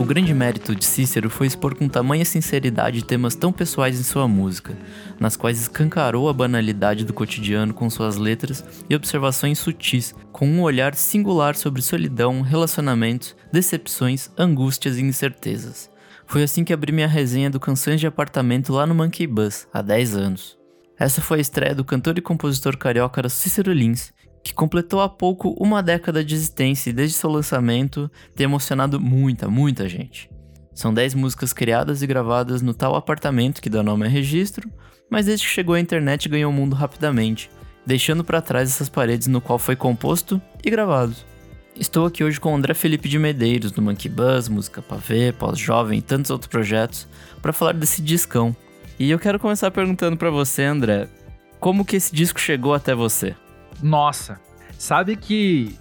O grande mérito de Cícero foi expor com tamanha sinceridade temas tão pessoais em sua música, nas quais escancarou a banalidade do cotidiano com suas letras e observações sutis, com um olhar singular sobre solidão, relacionamentos, decepções, angústias e incertezas. Foi assim que abri minha resenha do Canções de Apartamento lá no Monkey Bus, há 10 anos. Essa foi a estreia do cantor e compositor carioca Cícero Lins, que completou há pouco uma década de existência e desde seu lançamento tem emocionado muita, muita gente. São 10 músicas criadas e gravadas no tal apartamento que dá nome a registro, mas desde que chegou à internet ganhou o mundo rapidamente, deixando para trás essas paredes no qual foi composto e gravado. Estou aqui hoje com André Felipe de Medeiros, do Monkey Buzz, Música Pavê, Pós-Jovem e tantos outros projetos, para falar desse discão. E eu quero começar perguntando para você, André, como que esse disco chegou até você? Nossa, sabe que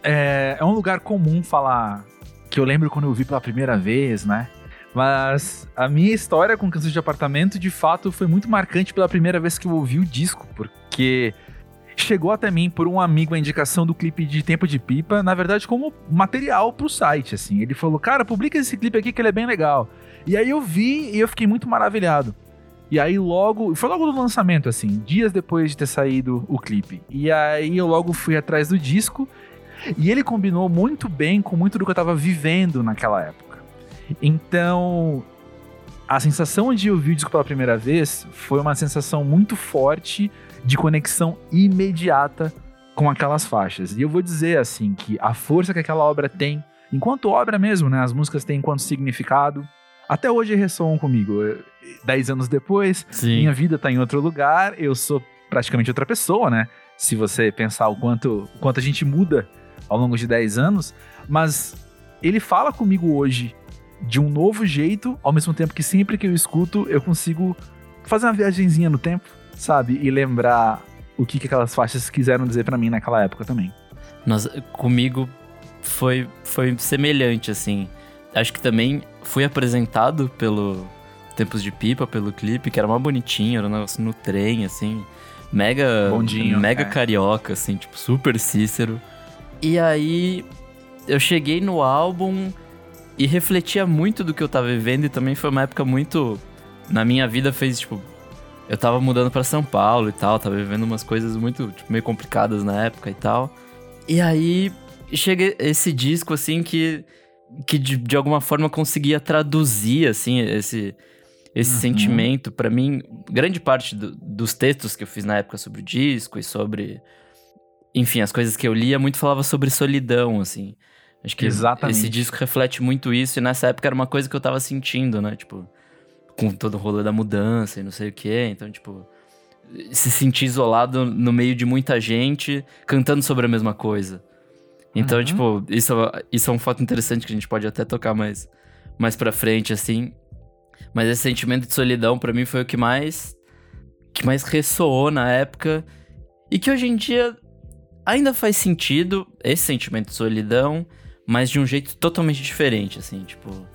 é, é um lugar comum falar que eu lembro quando eu vi pela primeira vez, né? Mas a minha história com Canções de Apartamento, de fato, foi muito marcante pela primeira vez que eu ouvi o disco, porque chegou até mim por um amigo a indicação do clipe de Tempo de Pipa, na verdade como material pro site, assim. Ele falou, cara, publica esse clipe aqui que ele é bem legal. E aí eu vi e eu fiquei muito maravilhado. E aí logo, foi logo no lançamento, assim, dias depois de ter saído o clipe. E aí eu logo fui atrás do disco e ele combinou muito bem com muito do que eu tava vivendo naquela época. Então, a sensação de ouvir o disco pela primeira vez foi uma sensação muito forte de conexão imediata com aquelas faixas. E eu vou dizer assim que a força que aquela obra tem, enquanto obra mesmo, né, as músicas têm enquanto significado, até hoje ressoam comigo. Dez anos depois, Sim. minha vida tá em outro lugar, eu sou praticamente outra pessoa, né? Se você pensar o quanto, o quanto a gente muda ao longo de 10 anos, mas ele fala comigo hoje de um novo jeito, ao mesmo tempo que sempre que eu escuto, eu consigo fazer uma viagemzinha no tempo, sabe? E lembrar o que, que aquelas faixas quiseram dizer para mim naquela época também. Comigo foi, foi semelhante, assim. Acho que também fui apresentado pelo Tempos de Pipa, pelo clipe, que era mais bonitinho, era um negócio no trem, assim. Mega. Bondinho, mega é. carioca, assim, tipo, super Cícero. E aí eu cheguei no álbum e refletia muito do que eu tava vivendo e também foi uma época muito. Na minha vida fez, tipo. Eu tava mudando para São Paulo e tal, tava vivendo umas coisas muito, tipo, meio complicadas na época e tal. E aí chega esse disco, assim, que que de, de alguma forma conseguia traduzir assim esse esse uhum. sentimento para mim. Grande parte do, dos textos que eu fiz na época sobre o disco e sobre enfim as coisas que eu lia muito falava sobre solidão assim. Acho que Exatamente. esse disco reflete muito isso e nessa época era uma coisa que eu tava sentindo né? Tipo com todo o rolê da mudança e não sei o que então tipo se sentir isolado no meio de muita gente cantando sobre a mesma coisa então, uhum. tipo, isso, isso é um fato interessante que a gente pode até tocar mais, mais pra frente, assim. Mas esse sentimento de solidão, para mim, foi o que mais. que mais ressoou na época. E que hoje em dia ainda faz sentido esse sentimento de solidão, mas de um jeito totalmente diferente, assim, tipo.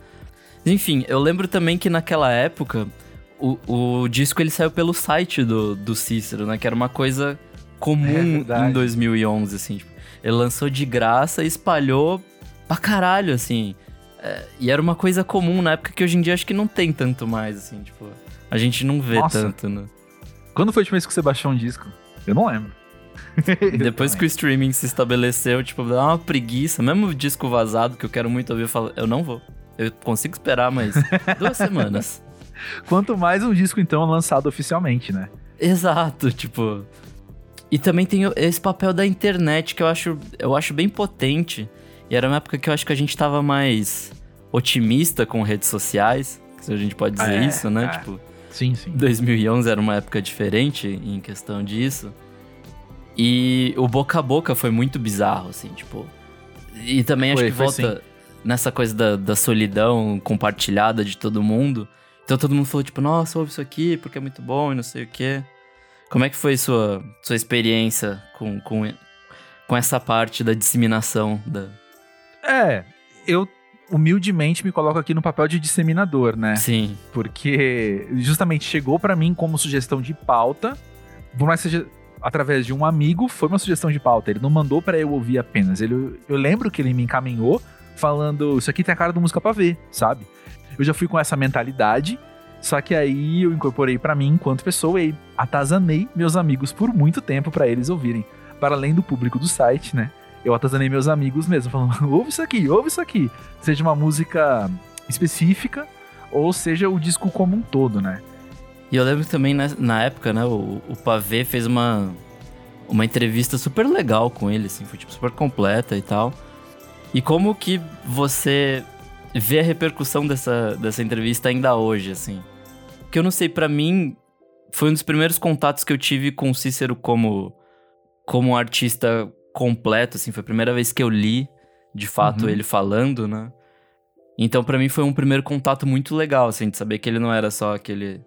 Enfim, eu lembro também que naquela época o, o disco ele saiu pelo site do, do Cícero, né? Que era uma coisa comum é em 2011, assim, tipo. Ele lançou de graça e espalhou pra caralho, assim. É, e era uma coisa comum na época que hoje em dia acho que não tem tanto mais, assim, tipo. A gente não vê Nossa. tanto, né? Quando foi a última vez que você baixou um disco? Eu não lembro. Depois que o streaming se estabeleceu, tipo, dá uma preguiça. Mesmo o disco vazado que eu quero muito ouvir, eu falo, eu não vou. Eu consigo esperar mais duas semanas. Quanto mais um disco, então, lançado oficialmente, né? Exato, tipo. E também tem esse papel da internet que eu acho, eu acho bem potente. E era uma época que eu acho que a gente tava mais otimista com redes sociais, se a gente pode dizer é, isso, né? É. Tipo, sim, sim. 2011 era uma época diferente em questão disso. E o boca a boca foi muito bizarro, assim, tipo. E também foi, acho que volta sim. nessa coisa da, da solidão compartilhada de todo mundo. Então todo mundo falou, tipo, nossa, ouve isso aqui porque é muito bom e não sei o quê. Como é que foi sua, sua experiência com, com, com essa parte da disseminação? Da... É, eu humildemente me coloco aqui no papel de disseminador, né? Sim. Porque justamente chegou para mim como sugestão de pauta, por mais que seja através de um amigo, foi uma sugestão de pauta. Ele não mandou para eu ouvir apenas. Ele, eu lembro que ele me encaminhou falando: Isso aqui tem a cara do música pra ver, sabe? Eu já fui com essa mentalidade. Só que aí eu incorporei para mim enquanto pessoa e atazanei meus amigos por muito tempo para eles ouvirem. Para além do público do site, né? Eu atazanei meus amigos mesmo, falando: ouve isso aqui, ouve isso aqui. Seja uma música específica ou seja o disco como um todo, né? E eu lembro também na, na época, né, o, o Pavê fez uma, uma entrevista super legal com ele, assim, foi tipo super completa e tal. E como que você vê a repercussão dessa, dessa entrevista ainda hoje, assim? Porque eu não sei, para mim, foi um dos primeiros contatos que eu tive com o Cícero como, como um artista completo, assim, foi a primeira vez que eu li, de fato, uhum. ele falando, né? Então, para mim, foi um primeiro contato muito legal, assim, de saber que ele não era só aquele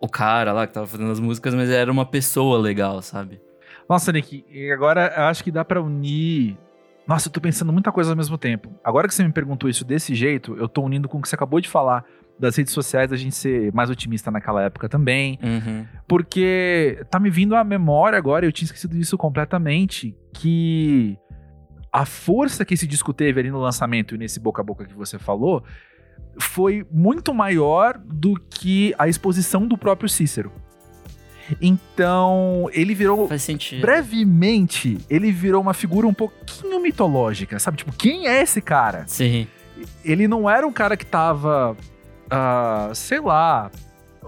o cara lá que tava fazendo as músicas, mas era uma pessoa legal, sabe? Nossa, Nick, agora eu acho que dá para unir. Nossa, eu tô pensando muita coisa ao mesmo tempo. Agora que você me perguntou isso desse jeito, eu tô unindo com o que você acabou de falar das redes sociais, da gente ser mais otimista naquela época também. Uhum. Porque tá me vindo à memória agora, eu tinha esquecido disso completamente, que a força que esse disco teve ali no lançamento e nesse boca a boca que você falou foi muito maior do que a exposição do próprio Cícero. Então, ele virou. Faz sentido. Brevemente, ele virou uma figura um pouquinho mitológica, sabe? Tipo, quem é esse cara? Sim. Ele não era um cara que tava. Uh, sei lá.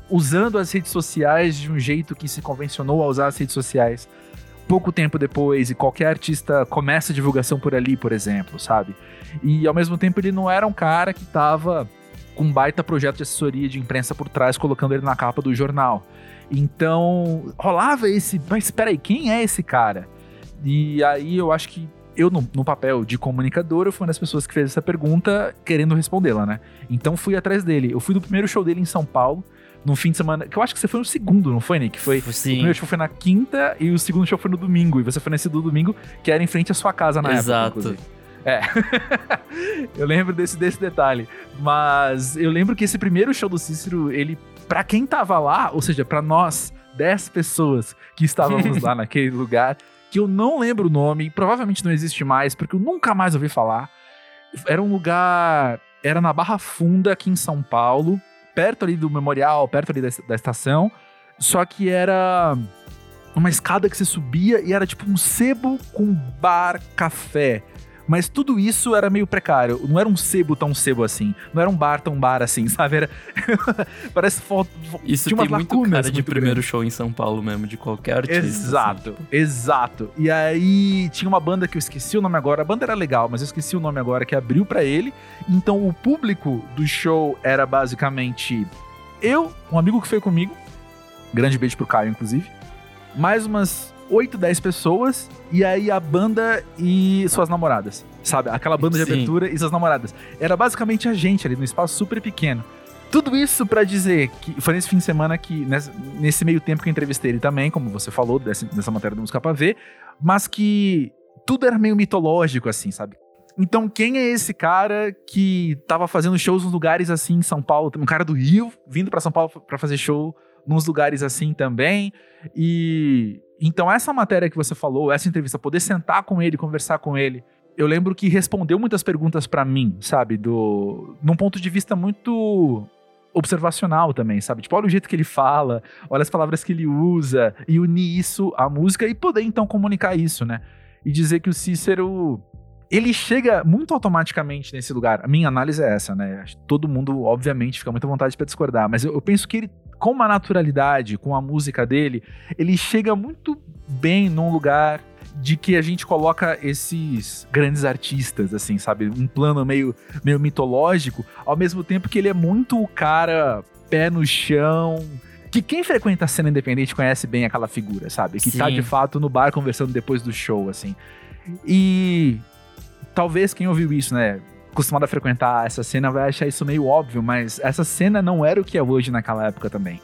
Usando as redes sociais de um jeito que se convencionou a usar as redes sociais pouco tempo depois e qualquer artista começa a divulgação por ali, por exemplo, sabe? E ao mesmo tempo ele não era um cara que tava com um baita projeto de assessoria de imprensa por trás, colocando ele na capa do jornal. Então, rolava esse, mas espera aí, quem é esse cara? E aí eu acho que eu, no, no, papel de comunicador, eu fui uma das pessoas que fez essa pergunta querendo respondê-la, né? Então fui atrás dele. Eu fui do primeiro show dele em São Paulo, no fim de semana. Que eu acho que você foi no segundo, não foi, Nick? Foi, Sim. O primeiro show foi na quinta e o segundo show foi no domingo. E você foi nesse do domingo, que era em frente à sua casa na Exato. época. Exato. É. eu lembro desse, desse detalhe. Mas eu lembro que esse primeiro show do Cícero, ele, para quem tava lá, ou seja, para nós, 10 pessoas que estávamos lá naquele lugar, que eu não lembro o nome, provavelmente não existe mais, porque eu nunca mais ouvi falar. Era um lugar. Era na Barra Funda, aqui em São Paulo perto ali do memorial, perto ali da, da estação. Só que era uma escada que você subia e era tipo um sebo com bar, café. Mas tudo isso era meio precário. Não era um sebo tão sebo assim. Não era um bar tão bar assim, sabe? Era... Parece foto. Isso tem muito cara de primeiro grande. show em São Paulo mesmo, de qualquer artista. Assim, exato, assim. exato. E aí tinha uma banda que eu esqueci o nome agora. A banda era legal, mas eu esqueci o nome agora, que abriu para ele. Então o público do show era basicamente eu, um amigo que foi comigo. Grande beijo pro Caio, inclusive. Mais umas 8, 10 pessoas, e aí a banda e suas namoradas. Sabe? Aquela banda de Sim. abertura e suas namoradas. Era basicamente a gente ali, num espaço super pequeno. Tudo isso para dizer que foi nesse fim de semana que, nesse, meio tempo que eu entrevistei ele também, como você falou, dessa, dessa matéria do Música Pra Ver, mas que tudo era meio mitológico, assim, sabe? Então, quem é esse cara que tava fazendo shows nos lugares assim em São Paulo? Um cara do Rio vindo para São Paulo para fazer show nos lugares assim também. E então, essa matéria que você falou, essa entrevista, poder sentar com ele, conversar com ele, eu lembro que respondeu muitas perguntas para mim, sabe? Do, num ponto de vista muito observacional também, sabe? Tipo, olha o jeito que ele fala, olha as palavras que ele usa, e unir isso à música e poder então comunicar isso, né? E dizer que o Cícero. Ele chega muito automaticamente nesse lugar. A minha análise é essa, né? Todo mundo, obviamente, fica muito à vontade para discordar, mas eu, eu penso que ele com uma naturalidade, com a música dele, ele chega muito bem num lugar de que a gente coloca esses grandes artistas, assim, sabe? Um plano meio, meio mitológico, ao mesmo tempo que ele é muito o cara pé no chão. Que quem frequenta a cena independente conhece bem aquela figura, sabe? Que Sim. tá de fato no bar conversando depois do show, assim. E talvez quem ouviu isso, né? Acostumado a frequentar essa cena vai achar isso meio óbvio, mas essa cena não era o que é hoje naquela época também,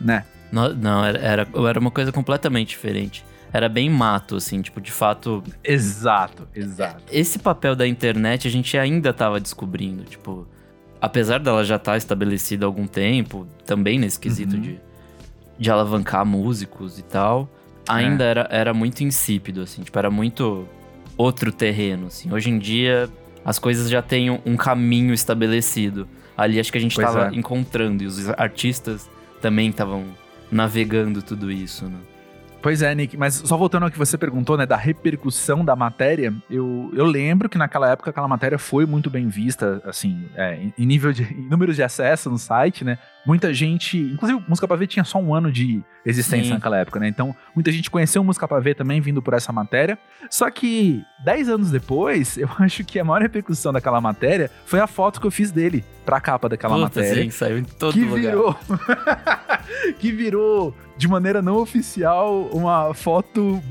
né? Não, não era, era, era uma coisa completamente diferente. Era bem mato, assim, tipo, de fato. Exato, exato. Esse papel da internet a gente ainda tava descobrindo, tipo. Apesar dela já estar tá estabelecida há algum tempo, também nesse quesito uhum. de, de alavancar músicos e tal, ainda é. era, era muito insípido, assim, tipo, era muito outro terreno, assim. Hoje em dia, as coisas já têm um caminho estabelecido. Ali acho que a gente estava é. encontrando, e os artistas também estavam navegando tudo isso, né? Pois é, Nick, mas só voltando ao que você perguntou, né, da repercussão da matéria, eu, eu lembro que naquela época aquela matéria foi muito bem vista, assim, é, em nível de em números de acesso no site, né? Muita gente, inclusive Música Pra Ver tinha só um ano de existência Sim. naquela época, né? Então, muita gente conheceu Música Pra Ver também vindo por essa matéria. Só que, dez anos depois, eu acho que a maior repercussão daquela matéria foi a foto que eu fiz dele pra capa daquela Puta, matéria. Sim, saiu em todo que lugar. Virou, que virou, de maneira não oficial, uma foto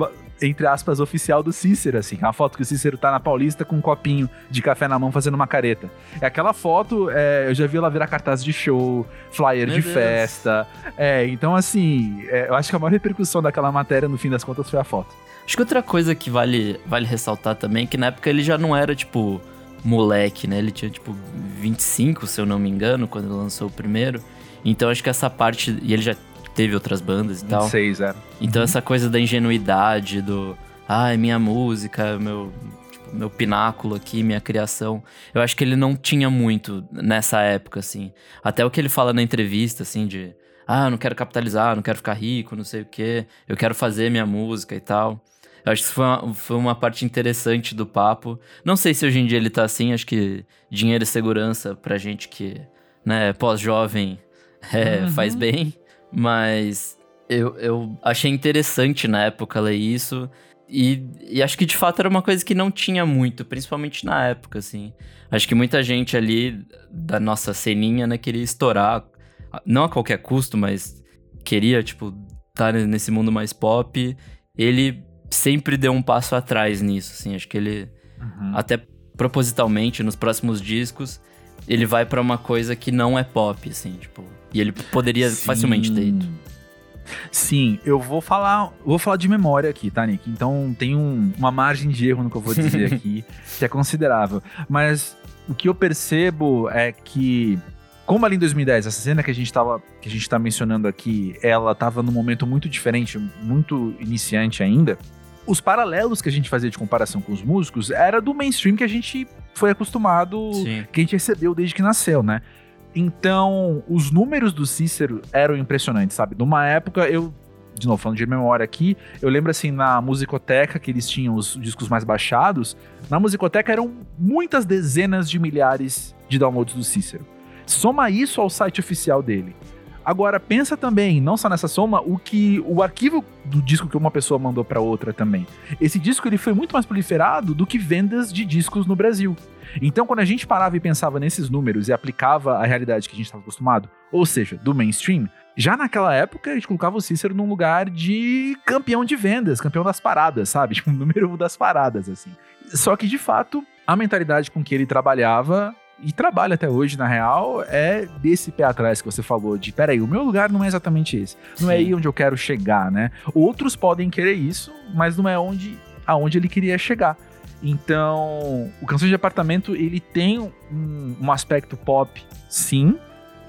entre aspas, oficial do Cícero, assim. A foto que o Cícero tá na Paulista com um copinho de café na mão fazendo uma careta. É aquela foto, é, eu já vi ela virar cartaz de show, flyer Meu de Deus. festa. É, então assim, é, eu acho que a maior repercussão daquela matéria, no fim das contas, foi a foto. Acho que outra coisa que vale, vale ressaltar também é que na época ele já não era, tipo, moleque, né? Ele tinha, tipo, 25, se eu não me engano, quando lançou o primeiro. Então acho que essa parte. E ele já teve outras bandas e 26, tal. 26, é. Então essa coisa da ingenuidade, do. Ai, minha música, meu, tipo, meu pináculo aqui, minha criação. Eu acho que ele não tinha muito nessa época, assim. Até o que ele fala na entrevista, assim, de. Ah, não quero capitalizar, não quero ficar rico, não sei o quê. Eu quero fazer minha música e tal. Eu acho que isso foi uma, foi uma parte interessante do papo. Não sei se hoje em dia ele tá assim, acho que dinheiro e segurança pra gente que, né, pós-jovem é, uhum. faz bem. Mas eu, eu achei interessante na época ler isso. E, e, acho que de fato era uma coisa que não tinha muito, principalmente na época, assim. Acho que muita gente ali da nossa ceninha, né, queria estourar, não a qualquer custo, mas queria, tipo, estar tá nesse mundo mais pop. Ele sempre deu um passo atrás nisso, assim. Acho que ele, uhum. até propositalmente, nos próximos discos, ele vai para uma coisa que não é pop, assim, tipo. E ele poderia Sim. facilmente ter ido. Sim, eu vou falar, vou falar de memória aqui, tá, Nick? Então tem um, uma margem de erro no que eu vou dizer aqui, que é considerável. Mas o que eu percebo é que como ali em 2010, essa cena que a gente tava, que a gente tá mencionando aqui, ela tava num momento muito diferente, muito iniciante ainda os paralelos que a gente fazia de comparação com os músicos era do mainstream que a gente foi acostumado, Sim. que a gente recebeu desde que nasceu, né? Então, os números do Cícero eram impressionantes, sabe? Numa época, eu, de novo, falando de memória aqui, eu lembro assim, na musicoteca, que eles tinham os discos mais baixados, na musicoteca eram muitas dezenas de milhares de downloads do Cícero. Soma isso ao site oficial dele. Agora, pensa também, não só nessa soma, o que o arquivo do disco que uma pessoa mandou para outra também. Esse disco ele foi muito mais proliferado do que vendas de discos no Brasil. Então, quando a gente parava e pensava nesses números e aplicava a realidade que a gente estava acostumado, ou seja, do mainstream, já naquela época a gente colocava o Cícero num lugar de campeão de vendas, campeão das paradas, sabe? Tipo, número um das paradas, assim. Só que, de fato, a mentalidade com que ele trabalhava e trabalha até hoje, na real, é desse pé atrás que você falou, de peraí, o meu lugar não é exatamente esse. Não é Sim. é aí onde eu quero chegar, né? Outros podem querer isso, mas não é onde aonde ele queria chegar. Então, o Canções de Apartamento, ele tem um, um aspecto pop, sim,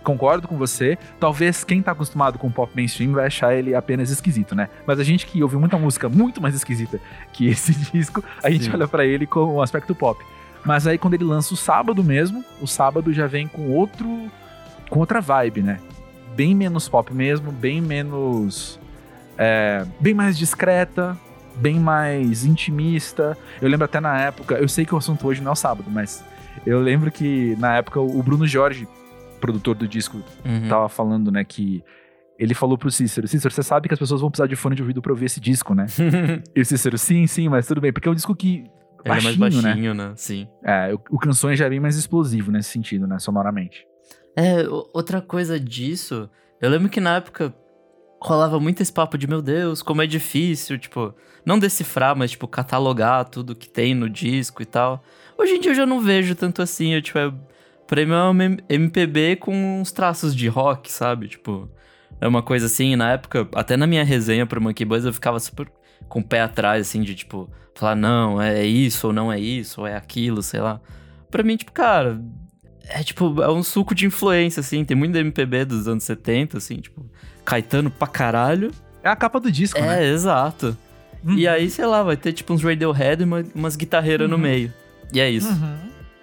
concordo com você. Talvez quem tá acostumado com pop mainstream vai achar ele apenas esquisito, né? Mas a gente que ouve muita música muito mais esquisita que esse disco, a gente Sim. olha para ele com o um aspecto pop. Mas aí quando ele lança o sábado mesmo, o sábado já vem com outro. com outra vibe, né? Bem menos pop mesmo, bem menos. É, bem mais discreta, bem mais intimista. Eu lembro até na época, eu sei que o assunto hoje não é o sábado, mas eu lembro que na época o Bruno Jorge, produtor do disco, uhum. tava falando, né, que ele falou pro Cícero, Cícero, você sabe que as pessoas vão precisar de fone de ouvido pra ouvir esse disco, né? e o Cícero, sim, sim, mas tudo bem, porque é um disco que baixinho, é mais baixinho, né? né? Sim. É, o, o Canções já é bem mais explosivo nesse sentido, né? Sonoramente. É, outra coisa disso, eu lembro que na época rolava muito esse papo de, meu Deus, como é difícil, tipo, não decifrar, mas, tipo, catalogar tudo que tem no disco e tal. Hoje em dia eu já não vejo tanto assim, eu, tipo, é, pra mim é um MPB com uns traços de rock, sabe? Tipo, é uma coisa assim, na época, até na minha resenha pro Monkey Buzz eu ficava super com o pé atrás, assim, de tipo, falar, não, é isso, ou não é isso, ou é aquilo, sei lá. Pra mim, tipo, cara, é tipo, é um suco de influência, assim, tem muito MPB dos anos 70, assim, tipo, Caetano pra caralho. É a capa do disco, é, né? É, exato. Uhum. E aí, sei lá, vai ter tipo uns Radiohead e uma, umas guitarreiras uhum. no meio. E é isso. Uhum.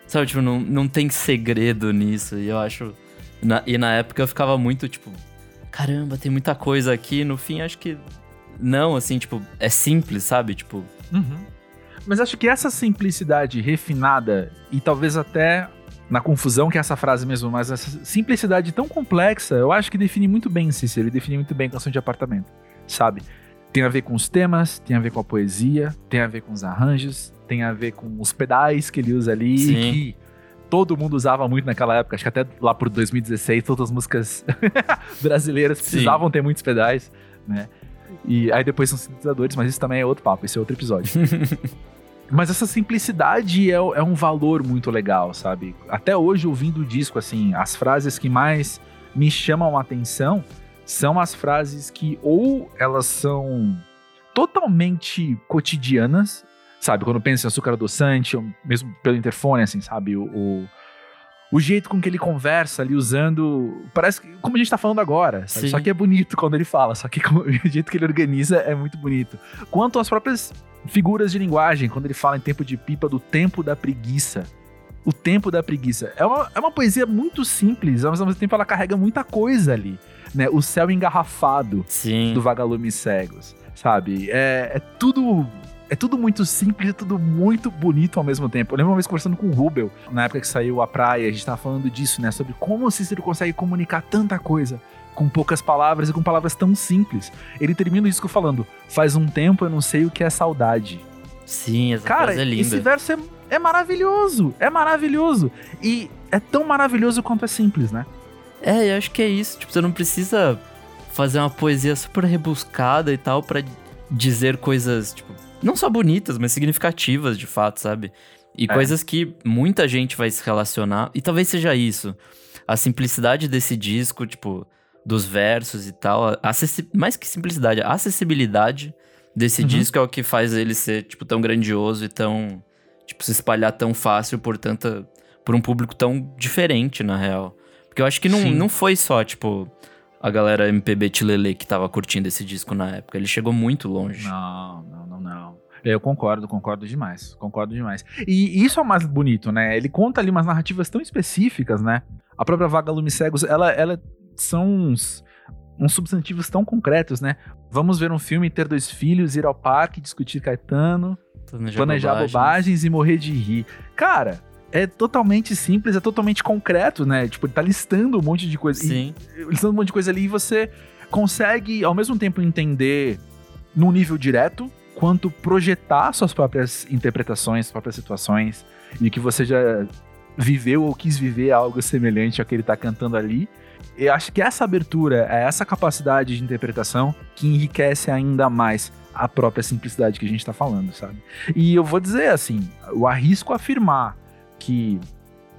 Sabe, tipo, não, não tem segredo nisso. E eu acho. Na, e na época eu ficava muito, tipo, caramba, tem muita coisa aqui. No fim, acho que. Não, assim, tipo, é simples, sabe? Tipo. Uhum. Mas acho que essa simplicidade refinada e talvez até na confusão que é essa frase mesmo, mas essa simplicidade tão complexa, eu acho que define muito bem Cícero, ele define muito bem canção de apartamento, sabe? Tem a ver com os temas, tem a ver com a poesia, tem a ver com os arranjos, tem a ver com os pedais que ele usa ali, Sim. que todo mundo usava muito naquela época, acho que até lá por 2016, todas as músicas brasileiras precisavam Sim. ter muitos pedais, né? E aí depois são sintetizadores, mas isso também é outro papo, esse é outro episódio. Mas essa simplicidade é, é, um valor muito legal, sabe? Até hoje, ouvindo o disco, assim, as frases que mais me chamam a atenção são as frases que ou elas são totalmente cotidianas, sabe? Quando pensa em açúcar adoçante, mesmo pelo interfone, assim, sabe? O, o, o, jeito com que ele conversa ali usando. Parece que, como a gente tá falando agora, só que é bonito quando ele fala, só que como, o jeito que ele organiza é muito bonito. Quanto às próprias Figuras de linguagem, quando ele fala em tempo de pipa, do tempo da preguiça. O tempo da preguiça. É uma, é uma poesia muito simples, mas ao mesmo tempo ela carrega muita coisa ali. Né? O céu engarrafado Sim. do Vagalumes Cegos, sabe? É, é tudo é tudo muito simples e tudo muito bonito ao mesmo tempo. Eu lembro uma vez conversando com o Rubel, na época que saiu A Praia, a gente tava falando disso, né? Sobre como o Cícero consegue comunicar tanta coisa com poucas palavras e com palavras tão simples. Ele termina o disco falando: Faz um tempo eu não sei o que é saudade. Sim, essa Cara, é linda. esse verso é, é maravilhoso. É maravilhoso. E é tão maravilhoso quanto é simples, né? É, eu acho que é isso. Tipo, você não precisa fazer uma poesia super rebuscada e tal para dizer coisas, tipo, não só bonitas, mas significativas de fato, sabe? E é. coisas que muita gente vai se relacionar. E talvez seja isso. A simplicidade desse disco, tipo, dos versos e tal. Mais que simplicidade, a acessibilidade desse uhum. disco é o que faz ele ser, tipo, tão grandioso e tão. Tipo, se espalhar tão fácil por tanta. por um público tão diferente, na real. Porque eu acho que não, não foi só, tipo, a galera MPB Tilele que tava curtindo esse disco na época. Ele chegou muito longe. Não, não, não, não. Eu concordo, concordo demais. Concordo demais. E isso é o mais bonito, né? Ele conta ali umas narrativas tão específicas, né? A própria Vaga Lume Cegos, ela, ela são uns, uns substantivos tão concretos, né? Vamos ver um filme, ter dois filhos, ir ao parque, discutir Caetano, planejar, planejar bobagens. bobagens e morrer de rir. Cara, é totalmente simples, é totalmente concreto, né? Tipo, ele tá listando um monte de coisa. Sim. E, listando um monte de coisa ali e você consegue, ao mesmo tempo, entender num nível direto, quanto projetar suas próprias interpretações, suas próprias situações, e que você já viveu ou quis viver algo semelhante ao que ele tá cantando ali eu acho que essa abertura, é essa capacidade de interpretação que enriquece ainda mais a própria simplicidade que a gente está falando, sabe? E eu vou dizer assim, eu arrisco afirmar que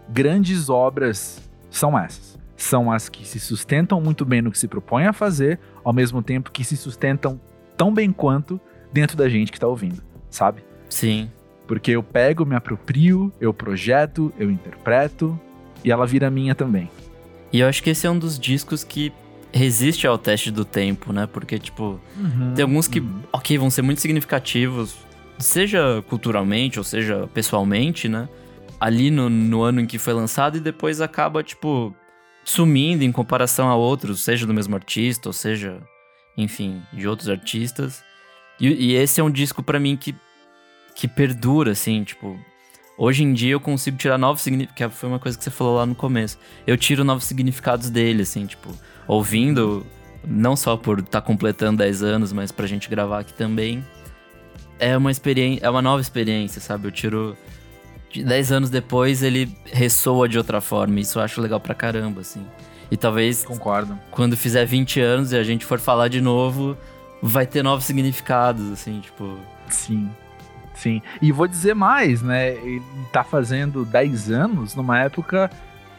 grandes obras são essas. São as que se sustentam muito bem no que se propõe a fazer, ao mesmo tempo que se sustentam tão bem quanto dentro da gente que está ouvindo, sabe? Sim. Porque eu pego, me aproprio, eu projeto, eu interpreto e ela vira minha também. E eu acho que esse é um dos discos que resiste ao teste do tempo, né? Porque, tipo, uhum, tem alguns que, uhum. ok, vão ser muito significativos, seja culturalmente ou seja pessoalmente, né? Ali no, no ano em que foi lançado e depois acaba, tipo, sumindo em comparação a outros, seja do mesmo artista ou seja, enfim, de outros artistas. E, e esse é um disco para mim que, que perdura, assim, tipo, Hoje em dia eu consigo tirar novos significados, que foi uma coisa que você falou lá no começo. Eu tiro novos significados dele, assim, tipo, ouvindo, não só por estar tá completando 10 anos, mas pra gente gravar aqui também. É uma experiência, é uma nova experiência, sabe? Eu tiro 10 anos depois ele ressoa de outra forma, isso eu acho legal pra caramba, assim. E talvez Concordo. quando fizer 20 anos e a gente for falar de novo, vai ter novos significados, assim, tipo. Sim. Sim. E vou dizer mais, né? Ele tá fazendo 10 anos numa época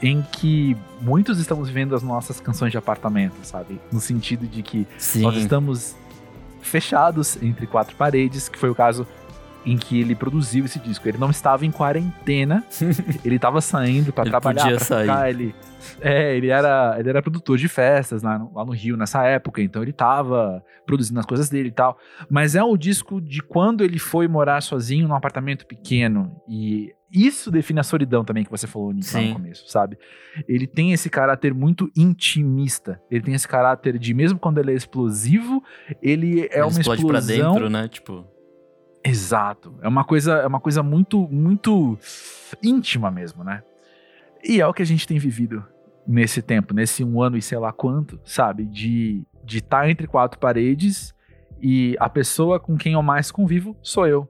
em que muitos estamos vivendo as nossas canções de apartamento, sabe? No sentido de que Sim. nós estamos fechados entre quatro paredes, que foi o caso em que ele produziu esse disco. Ele não estava em quarentena, ele estava saindo para trabalhar, podia pra sair. tocar, ele é, ele era, ele era produtor de festas lá no, lá no Rio nessa época, então ele estava produzindo as coisas dele e tal. Mas é um disco de quando ele foi morar sozinho num apartamento pequeno e isso define a solidão também que você falou Nick, lá no começo, sabe? Ele tem esse caráter muito intimista. Ele tem esse caráter de mesmo quando ele é explosivo, ele é Ele uma explode explosão pra dentro, né? Tipo, Exato. É uma coisa, é uma coisa muito, muito íntima mesmo, né? E é o que a gente tem vivido nesse tempo, nesse um ano e sei lá quanto, sabe? De de estar entre quatro paredes e a pessoa com quem eu mais convivo sou eu.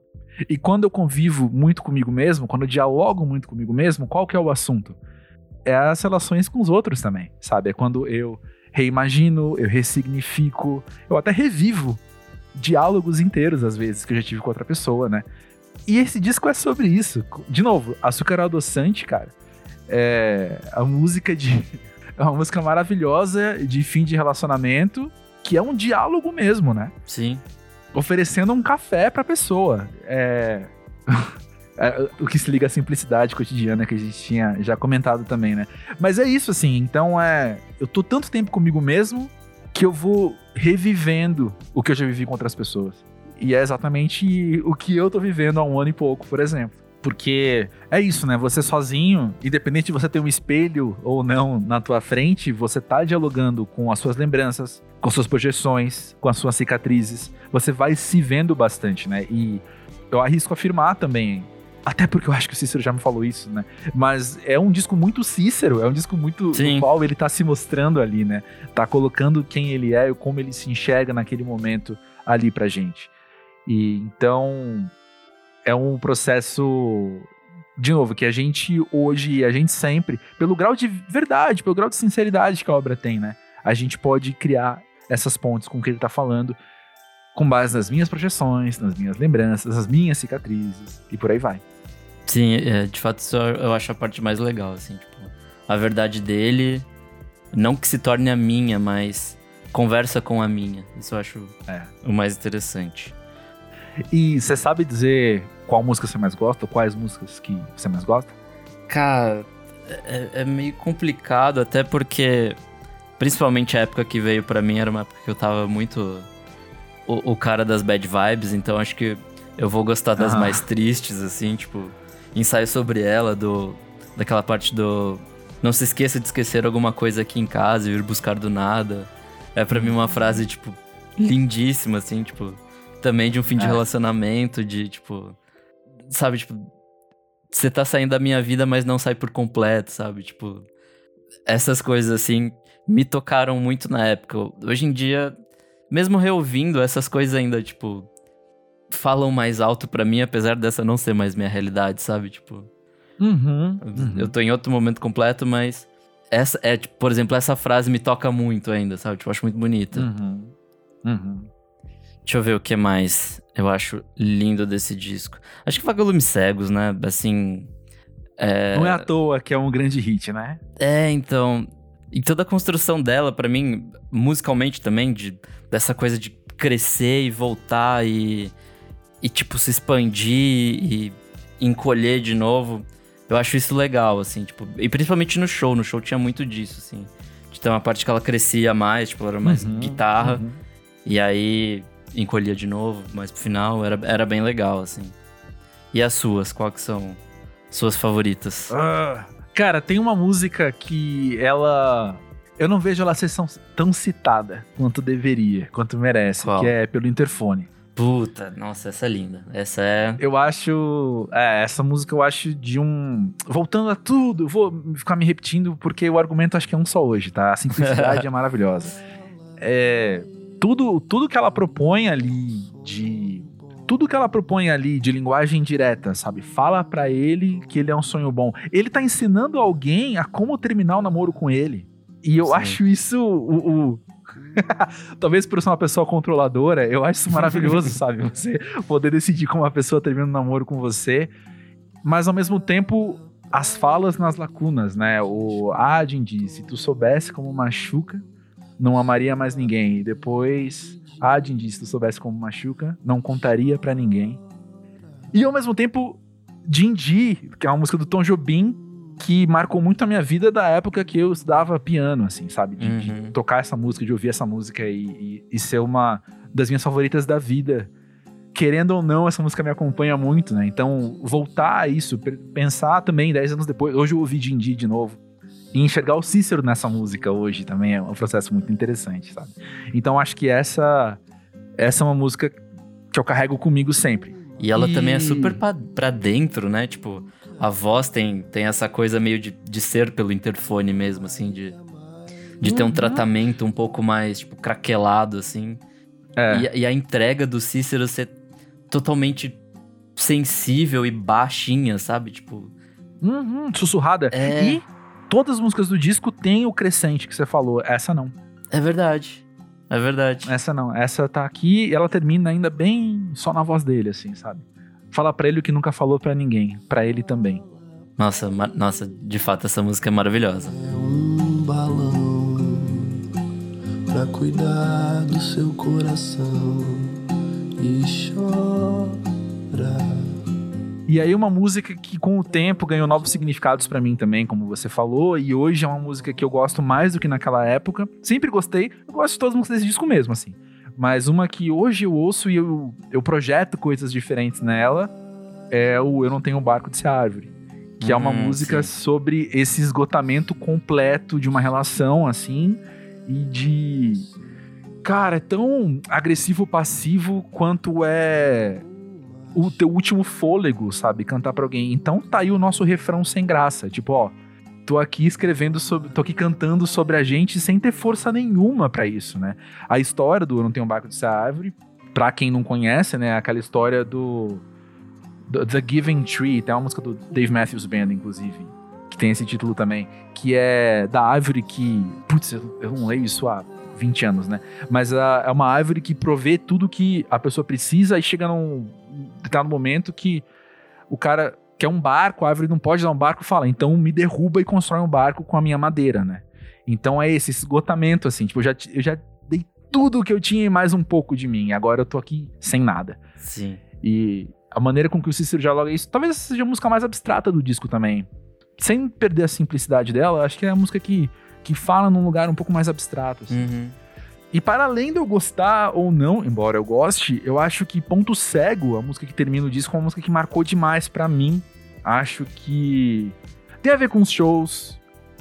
E quando eu convivo muito comigo mesmo, quando eu dialogo muito comigo mesmo, qual que é o assunto? É as relações com os outros também, sabe? É quando eu reimagino, eu ressignifico, eu até revivo diálogos inteiros, às vezes, que eu já tive com outra pessoa, né? E esse disco é sobre isso. De novo, Açúcar Adoçante, cara, é a música de. É uma música maravilhosa de fim de relacionamento, que é um diálogo mesmo, né? sim. Oferecendo um café pra pessoa. É. é, o que se liga à simplicidade cotidiana que a gente tinha já comentado também, né? Mas é isso, assim. Então é. Eu tô tanto tempo comigo mesmo que eu vou revivendo o que eu já vivi com outras pessoas. E é exatamente o que eu tô vivendo há um ano e pouco, por exemplo. Porque é isso, né? Você sozinho, independente de você ter um espelho ou não na tua frente, você tá dialogando com as suas lembranças, com suas projeções, com as suas cicatrizes. Você vai se vendo bastante, né? E eu arrisco afirmar também, até porque eu acho que o Cícero já me falou isso, né? Mas é um disco muito Cícero, é um disco muito Sim. no qual ele tá se mostrando ali, né? Tá colocando quem ele é e como ele se enxerga naquele momento ali pra gente. E então é um processo de novo que a gente hoje, a gente sempre, pelo grau de verdade, pelo grau de sinceridade que a obra tem, né? A gente pode criar essas pontes com o que ele tá falando com base nas minhas projeções, nas minhas lembranças, nas minhas cicatrizes e por aí vai. Sim, é, de fato, isso eu acho a parte mais legal, assim, tipo, a verdade dele, não que se torne a minha, mas conversa com a minha. Isso eu acho É. o mais interessante. E você sabe dizer qual música você mais gosta? Ou quais músicas que você mais gosta? Cara, é, é meio complicado, até porque, principalmente a época que veio pra mim, era uma época que eu tava muito o, o cara das bad vibes, então acho que eu vou gostar das Ah. mais tristes, assim, tipo, ensaio sobre ela, do daquela parte do não se esqueça de esquecer alguma coisa aqui em casa e vir buscar do nada. É pra mim uma frase, tipo, lindíssima, assim, tipo, também de um fim de É. relacionamento, de, tipo, sabe, tipo, você tá saindo da minha vida, mas não sai por completo, sabe? Tipo, essas coisas assim me tocaram muito na época. Hoje em dia, mesmo reouvindo, essas coisas ainda, tipo, falam mais alto pra mim, apesar dessa não ser mais minha realidade, sabe? Tipo, Uhum. eu tô em outro momento completo, mas essa é, tipo, por exemplo, essa frase me toca muito ainda, sabe? Tipo, eu acho muito bonita. Uhum. Uhum. Deixa eu ver o que mais eu acho lindo desse disco. Acho que Vagalumes Cegos, né? Assim. É... Não é à toa que é um grande hit, né? É, então. E toda a construção dela, pra mim, musicalmente também, de, dessa coisa de crescer e voltar e. E, tipo, se expandir e encolher de novo. Eu acho isso legal, assim, tipo. E principalmente no show. No show tinha muito disso, assim. De ter uma parte que ela crescia mais, tipo, era mais Uhum, guitarra. uhum. E aí encolhia de novo, mas pro final era, era bem legal, assim. E as suas, qual que são suas favoritas? Ah, cara, tem uma música que ela. Eu não vejo ela ser tão, tão citada quanto deveria, quanto merece, Qual? que é pelo interfone. Puta, nossa, essa é linda. Essa é. Eu acho. É, essa música eu acho de um. Voltando a tudo, vou ficar me repetindo porque o argumento acho que é um só hoje, tá? A simplicidade é maravilhosa. É. Tudo, tudo que ela propõe ali de. Tudo que ela propõe ali de linguagem direta, sabe? Fala pra ele que ele é um sonho bom. Ele tá ensinando alguém a como terminar o namoro com ele. E eu Sim. acho isso o. o- Talvez por ser uma pessoa controladora, eu acho isso maravilhoso, sabe? Você poder decidir como a pessoa termina um namoro com você, mas ao mesmo tempo as falas nas lacunas, né? O Adin diz: se tu soubesse como machuca, não amaria mais ninguém. E depois Adin diz: se tu soubesse como machuca, não contaria pra ninguém. E ao mesmo tempo, Dindi, que é uma música do Tom Jobim, que marcou muito a minha vida da época que eu estudava piano, assim, sabe? De, de Uhum. tocar essa música, de ouvir essa música e, e- e ser uma das minhas favoritas da vida. Querendo ou não, essa música me acompanha muito, né? Então, voltar a isso, pe- pensar também, 10 anos depois, hoje eu ouvi Dindi de novo, e enxergar o Cícero nessa música hoje também é um processo muito interessante, sabe? Então, acho que essa, essa é uma música que eu carrego comigo sempre. E ela E- também é super pra, pra dentro, né? Tipo, a voz tem, tem essa coisa meio de, de ser pelo interfone mesmo, assim, de, de ter um Uhum. tratamento um pouco mais, tipo, craquelado, assim. É. E, e a entrega do Cícero ser totalmente sensível e baixinha, sabe? Tipo, Uhum, sussurrada. É. E todas as músicas do disco têm o crescente que você falou. Essa não. é verdade. É verdade. Essa não. Essa tá aqui e ela termina ainda bem só na voz dele, assim, sabe? Fala pra ele o que nunca falou pra ninguém. Pra ele também. Nossa, nossa, de fato, essa música é maravilhosa. um balão pra cuidar do seu coração e chora. E aí uma música que com o tempo ganhou novos significados pra mim também, como você falou, e hoje é uma música que eu gosto mais do que naquela época. Sempre gostei, eu gosto de todas as músicas desse disco mesmo, assim. Mas uma que hoje eu ouço e eu, eu projeto coisas diferentes nela é o Eu Não Tenho um Barco de Ser Árvore. Que é uma Hum, música sim. sobre esse esgotamento completo de uma relação, assim, e de. Cara, é tão agressivo-passivo quanto é o teu último fôlego, sabe? Cantar pra alguém. Então tá aí o nosso refrão sem graça. Tipo, ó, tô aqui escrevendo sobre. tô aqui cantando sobre a gente sem ter força nenhuma pra isso, né? A história do Eu Não Tenho um Barco de Árvore, pra quem não conhece, né? Aquela história do. do The Giving Tree, tem uma música do Dave Matthews Band, inclusive, que tem esse título também, que é da árvore que. Putz, eu, eu não leio isso há 20 anos, né? Mas a- é uma árvore que provê tudo que a pessoa precisa e chega num determinado momento que o cara quer um barco, a árvore não pode dar um barco, fala, então me derruba e constrói um barco com a minha madeira, né? Então é esse esgotamento, assim, tipo, eu já, eu já dei tudo que eu tinha e mais um pouco de mim, agora eu tô aqui sem nada. Sim. E a maneira com que o Cícero dialoga isso, talvez seja a música mais abstrata do disco também. Sem perder a simplicidade dela, acho que é a música que, que fala num lugar um pouco mais abstrato. assim. Uhum. E para além de eu gostar ou não, embora eu goste, eu acho que Ponto Cego, a música que termina o disco, é uma música que marcou demais pra mim. Acho que tem a ver com os shows.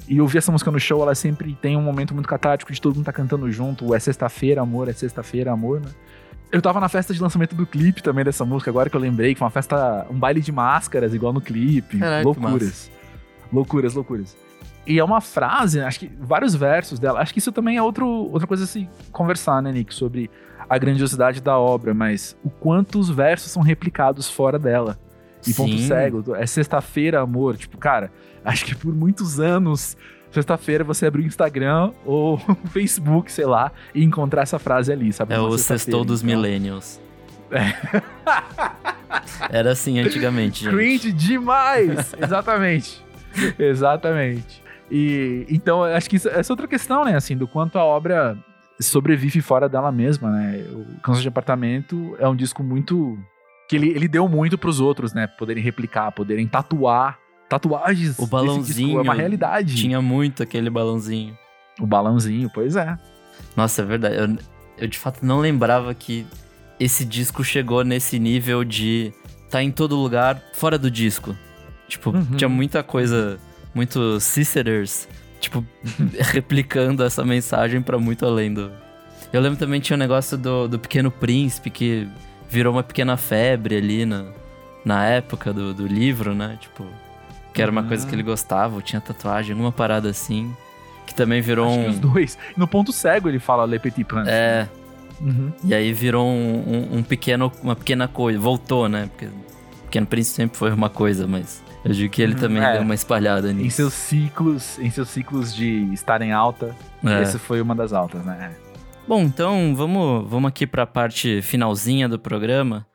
E ouvir essa música no show, ela sempre tem um momento muito catártico de todo mundo tá cantando junto. É sexta-feira, amor, é sexta-feira, amor, né? Eu tava na festa de lançamento do clipe também dessa música, agora que eu lembrei, que foi uma festa, um baile de máscaras, igual no clipe. Que loucuras. Loucuras, loucuras. E é uma frase, acho que vários versos dela. Acho que isso também é outro, outra coisa a se conversar, né, Nick? Sobre a grandiosidade da obra, mas o quanto os versos são replicados fora dela. E ponto Sim. cego, é sexta-feira, amor. Tipo, cara, acho que por muitos anos, sexta-feira você abrir o Instagram ou o Facebook, sei lá, e encontrar essa frase ali, sabe? É o sextou dos Então, millennials. Era assim antigamente, gente. Cringe demais! Exatamente. Exatamente. E então, acho que isso, essa é outra questão, né? Assim, do quanto a obra sobrevive fora dela mesma, né? O Canção de Apartamento é um disco muito. que ele, ele deu muito pros outros, né? Poderem replicar, poderem tatuar. Tatuagens. O balãozinho disco é uma realidade. Tinha muito aquele balãozinho. O balãozinho, pois é. Nossa, é verdade. Eu, eu de fato não lembrava que esse disco chegou nesse nível de tá em todo lugar fora do disco. Tipo, Uhum. tinha muita coisa, muito Cicerers, tipo, replicando essa mensagem pra muito além do. Eu lembro também tinha um negócio do, do Pequeno Príncipe que virou uma pequena febre ali na, na época do, do livro, né? Tipo, que era uma Ah. coisa que ele gostava, tinha tatuagem, alguma parada assim. Que também virou Acho que um. os dois. No ponto cego ele fala Le Petit Prince. É, Uhum. e aí virou um, um- um pequeno, uma pequena coisa. Voltou, né? Porque Pequeno Príncipe sempre foi uma coisa, mas eu digo que ele Uhum, também é. deu uma espalhada Em nisso. seus ciclos, em seus ciclos de estar em alta, É. esse foi uma das altas, né? Bom, então vamos, vamos aqui pra parte finalzinha do programa.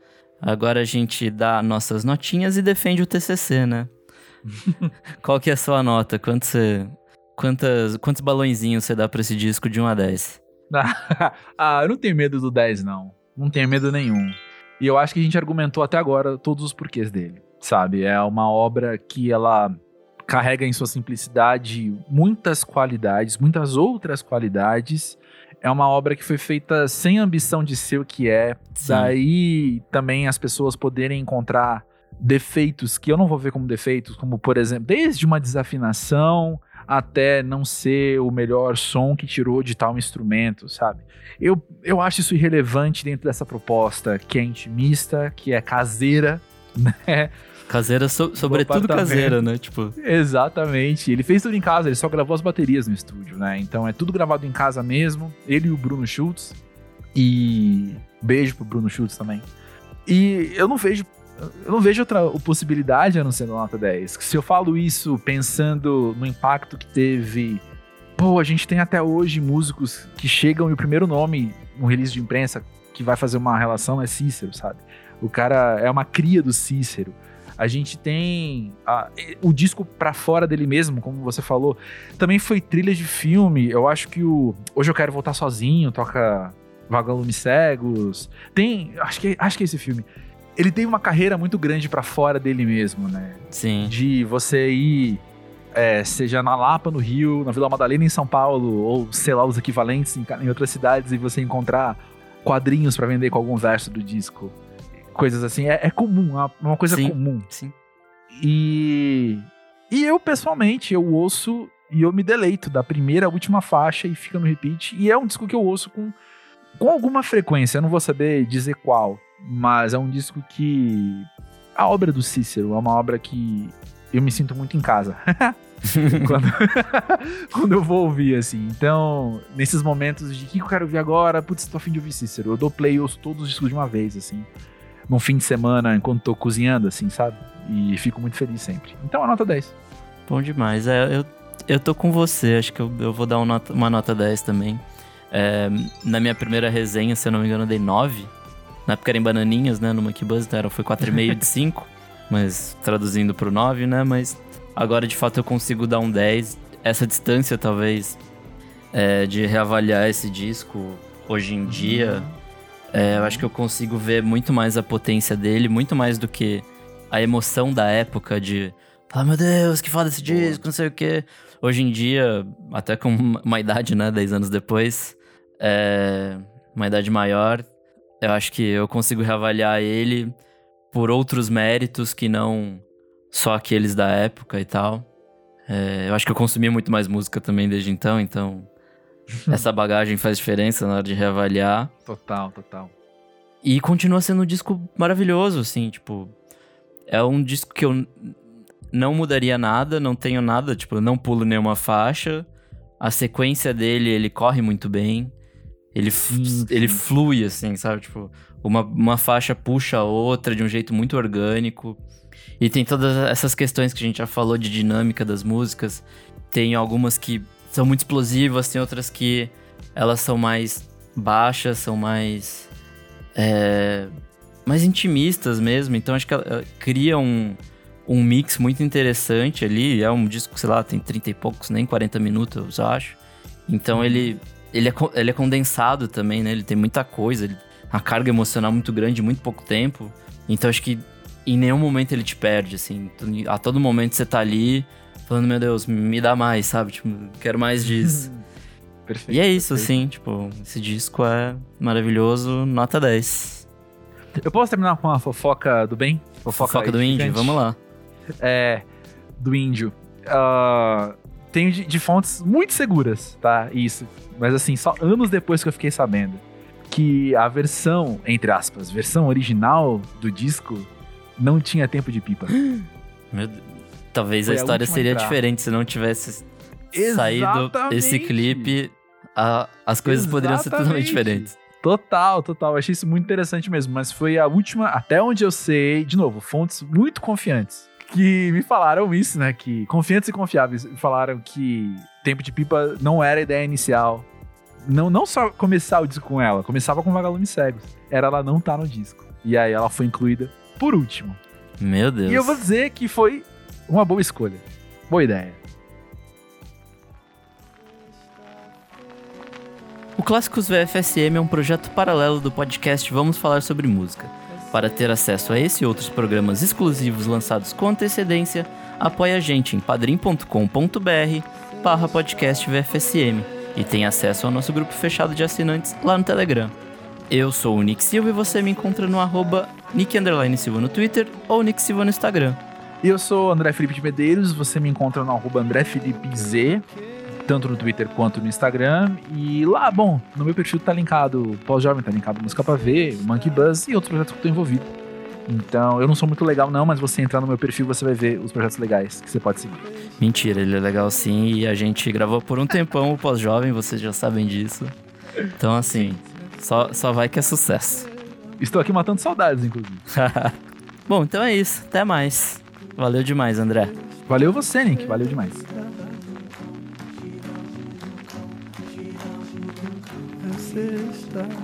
Agora a gente dá nossas notinhas e defende o TCC, né? Qual que é a sua nota? Quanto você, quantas, quantos balõezinhos você dá pra esse disco de 1 a 10? ah, eu não tenho medo do 10, não. Não tenho medo nenhum. E eu acho que a gente argumentou até agora todos os porquês dele, sabe? É uma obra que ela carrega em sua simplicidade muitas qualidades, muitas outras qualidades. É uma obra que foi feita sem ambição de ser o que é. Sim. Daí também as pessoas poderem encontrar defeitos que eu não vou ver como defeitos, como por exemplo, desde uma desafinação até não ser o melhor som que tirou de tal instrumento, sabe? Eu, eu acho isso irrelevante dentro dessa proposta que é intimista, que é caseira, né? Caseira, so, sobretudo caseira, né? Tipo, Exatamente. Ele fez tudo em casa, ele só gravou as baterias no estúdio, né? Então é tudo gravado em casa mesmo. Ele e o Bruno Schultz. E beijo pro Bruno Schultz também. E eu não vejo eu não vejo outra possibilidade a não ser nota 10. Se eu falo isso pensando no impacto que teve. Pô, a gente tem até hoje músicos que chegam e o primeiro nome no release de imprensa que vai fazer uma relação é Cícero, sabe? O cara é uma cria do Cícero. A gente tem a- o disco pra fora dele mesmo, como você falou. Também foi trilha de filme. Eu acho que o Hoje Eu Quero Voltar Sozinho toca Vagalumes Cegos. Tem. Acho que, acho que é esse filme. Ele tem uma carreira muito grande pra fora dele mesmo, né? sim. De você ir, é, seja na Lapa, no Rio, na Vila Madalena, em São Paulo, ou sei lá, os equivalentes em, em outras cidades, e você encontrar quadrinhos pra vender com algum verso do disco. Coisas assim. É, é comum, é uma- uma coisa Sim. comum. Sim. E, e eu, pessoalmente, eu ouço e eu me deleito da primeira à última faixa e fica no repeat. E é um disco que eu ouço com, com alguma frequência, eu não vou saber dizer qual, mas é um disco que. A obra do Cícero é uma obra que eu me sinto muito em casa. quando, quando eu vou ouvir, assim. Então, nesses momentos de o que eu quero ouvir agora, putz, tô afim de ouvir Cícero. Eu dou play ouço todos os discos de uma vez, assim. Num fim de semana, enquanto tô cozinhando, assim, sabe? E fico muito feliz sempre. Então, a nota 10. Bom demais. É, eu, eu tô com você, acho que eu, eu vou dar um nota- uma nota 10 também. É, na minha primeira resenha, se eu não me engano, eu dei 9. Na época era em bananinhas, né? No Monkey Buzz, então era, foi 4,5 de 5. Mas traduzindo pro 9, né? Mas agora de fato eu consigo dar um 10. Essa distância, talvez, é, de reavaliar esse disco hoje em dia, é, eu acho que eu consigo ver muito mais a potência dele, muito mais do que a emoção da época de. Ah, meu Deus, que foda esse disco, não sei o quê. Hoje em dia, até com uma idade, né, 10 anos depois, é, uma idade maior, eu acho que eu consigo reavaliar ele por outros méritos que não só aqueles da época e tal. É, eu acho que eu consumi muito mais música também desde então, então essa bagagem faz diferença na hora de reavaliar. Total, total. E continua sendo um disco maravilhoso, assim, tipo. É um disco que eu não mudaria nada, não tenho nada, tipo, não pulo nenhuma faixa. A sequência dele, ele corre muito bem. Ele, sim. ele flui, assim, sabe? Tipo, uma, uma faixa puxa a outra de um jeito muito orgânico. E tem todas essas questões que a gente já falou de dinâmica das músicas. Tem algumas que são muito explosivas, tem outras que elas são mais baixas, são mais. é, mais intimistas mesmo. Então acho que ela, cria um, um mix muito interessante ali. É um disco, sei lá, tem 30 e poucos, nem 40 minutos, eu acho. Então ele, ele, é, ele é condensado também, né? Ele tem muita coisa, ele- a carga emocional muito grande muito pouco tempo. Então acho que em nenhum momento ele te perde, assim. A todo momento você tá ali falando, meu Deus, me dá mais, sabe? Tipo, quero mais disso. Perfeito. e é isso, perfeito. assim, tipo, esse disco é maravilhoso, nota 10. Eu posso terminar com uma fofoca do bem? Fofoca, do Indie, edificante? vamos lá. É, do índio. Ah, tenho de, de fontes muito seguras, tá? Isso. Mas assim, só anos depois que eu fiquei sabendo que a versão, entre aspas, versão original do disco não tinha tempo de pipa. Meu Deus. Talvez Foi a a história última seria entrar. diferente se não tivesse saído Exatamente. esse clipe. a- as coisas poderiam ser totalmente Exatamente. diferentes. Total, total. Achei isso muito interessante mesmo. Mas foi a última, até onde eu sei, de novo, fontes muito confiantes. Que me falaram isso, né? Que confiantes e confiáveis falaram que Tempo de Pipa não era a ideia inicial. Não, não só começar o disco com ela, começava com Vagalumes Cegos. Era ela não tá no disco. E aí ela foi incluída por último. Meu Deus. E eu vou dizer que foi uma boa escolha. Boa ideia. O Clássicos VFSM é um projeto paralelo do podcast Vamos Falar Sobre Música. Para ter acesso a esse e outros programas exclusivos lançados com antecedência, apoie a gente em padrim.com.br barra podcast VFSM e tem acesso ao nosso grupo fechado de assinantes lá no Telegram. Eu sou o Nick Silva e você me encontra no arroba Nick Silva no Twitter ou Nick Silva no Instagram. E eu sou André Felipe de Medeiros, você me encontra no arroba André Felipe Z, tanto no Twitter quanto no Instagram. E lá, bom, no meu perfil tá linkado Pós-Jovem, tá linkado Música Pra Ver, Monkey Buzz e outros projetos que eu tô envolvido. Então, eu não sou muito legal não, mas você entrar no meu perfil, você vai ver os projetos legais que você pode seguir. Mentira, ele é legal sim e a gente gravou por um tempão o Pós-Jovem, vocês já sabem disso. Então, assim, só, só vai que é sucesso. Estou aqui matando saudades, inclusive. Bom, então é isso. Até mais. Valeu demais, André. Valeu você, Nick. Valeu demais. Sexta-feira.